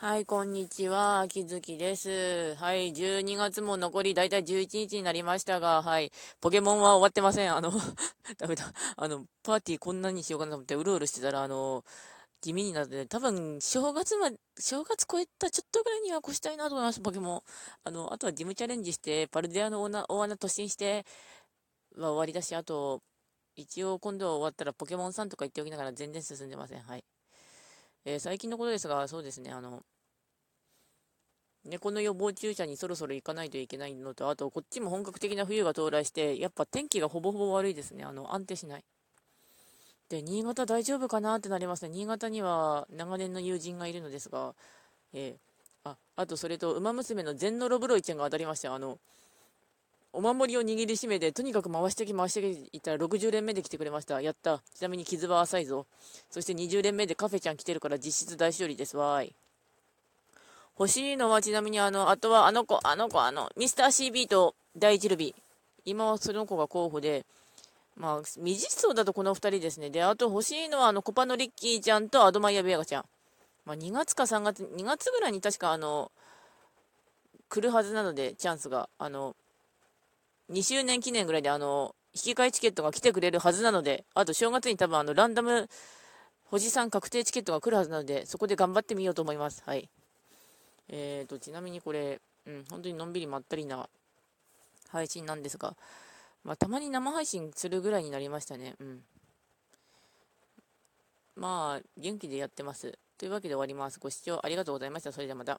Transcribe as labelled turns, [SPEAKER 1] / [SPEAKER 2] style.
[SPEAKER 1] はい、こんにちは。秋月です。はい、12月も残りだいたい11日になりましたが、はい、ポケモンは終わってません。あの、ダメだ。あの、パーティーこんなにしようかなと思ってうろうろしてたら、あの、地味になって、多分、正月まで、正月超えたちょっとぐらいには越したいなと思います、ポケモン。あの、あとはジムチャレンジして、パルデアの大穴、大穴突進して、は終わりだし、あと、一応今度終わったらポケモンさんとか言っておきながら全然進んでません。はい。えー、最近のことですが、そうですね、あの、猫の予防注射にそろそろ行かないといけないのと、あと、こっちも本格的な冬が到来して、やっぱ天気がほぼほぼ悪いですね。あの、安定しない。で、新潟大丈夫かなってなりますね。新潟には長年の友人がいるのですが、えー、あ、あとそれと、馬娘の全ノロブロイちゃんが当たりました。あの、お守りを握りしめて、とにかく回してき回してきいったら60連目で来てくれました。やった。ちなみに傷は浅いぞ。そして20連目でカフェちゃん来てるから実質大勝利です。わーい。欲しいのはちなみにあの、あとはあの子、あの子、あの、ミスター CB と第一ルビー。今はその子が候補で、まあ、未実装だとこの2人ですね。で、あと欲しいのはあの、コパのリッキーちゃんとアドマイヤベアガちゃん。まあ、2月か3月、2月ぐらいに確かあの、来るはずなので、チャンスが。あの、2周年記念ぐらいで、あの、引き換えチケットが来てくれるはずなので、あと正月に多分あの、ランダム、星さん確定チケットが来るはずなので、そこで頑張ってみようと思います。はい。えーと、ちなみにこれ、うん、本当にのんびりまったりな配信なんですが、まあ、たまに生配信するぐらいになりましたね。うん。まあ、元気でやってます。というわけで終わります。ご視聴ありがとうございました。それではまた。